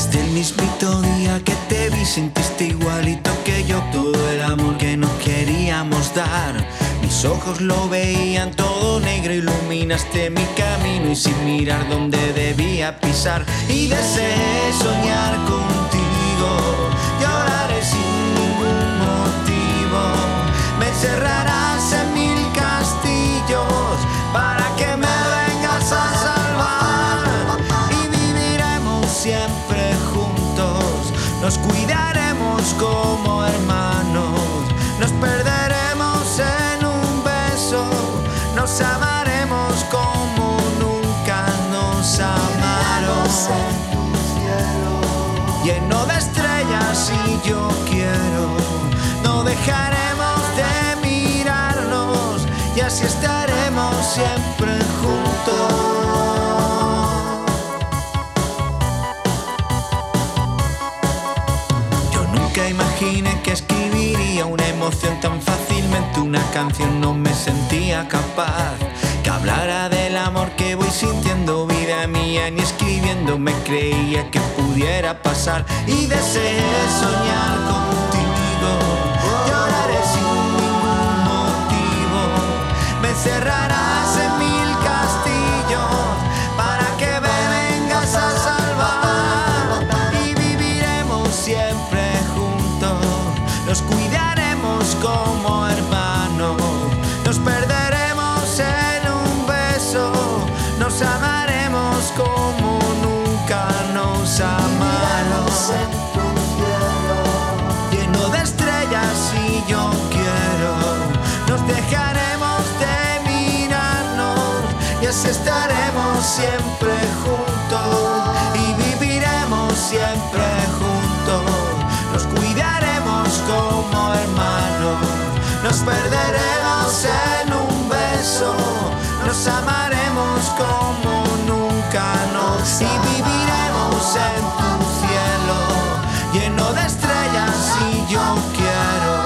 Desde el mismito día que te vi sentiste igualito que yo todo el amor que nos queríamos dar. Mis ojos lo veían todo negro, iluminaste mi camino y sin mirar dónde debía pisar. Y deseé soñar contigo, nos cuidaremos como hermanos, nos perderemos en un beso, nos amaremos como nunca nos amaron. Lleno de estrellas y yo quiero, no dejaremos de mirarnos. Y así estaremos imaginé que escribiría una emoción tan fácilmente, una canción no me sentía capaz. Que hablara del amor que voy sintiendo, vida mía, ni escribiendo me creía que pudiera pasar y deseé soñar nos perderemos en un beso, nos amaremos como nunca nos amaron. Lleno de estrellas y yo quiero, nos dejaremos de mirarnos y así estaremos siempre juntos perderemos en un beso, nos amaremos como nunca nos y viviremos en tu cielo lleno de estrellas y yo quiero.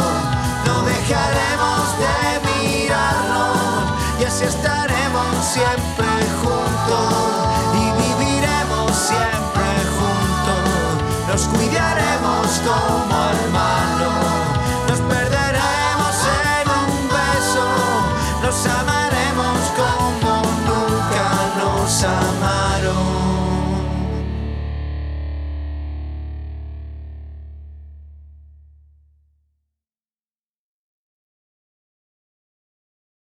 No dejaremos de mirarnos y así estaremos siempre juntos y viviremos siempre juntos. Nos cuidaremos como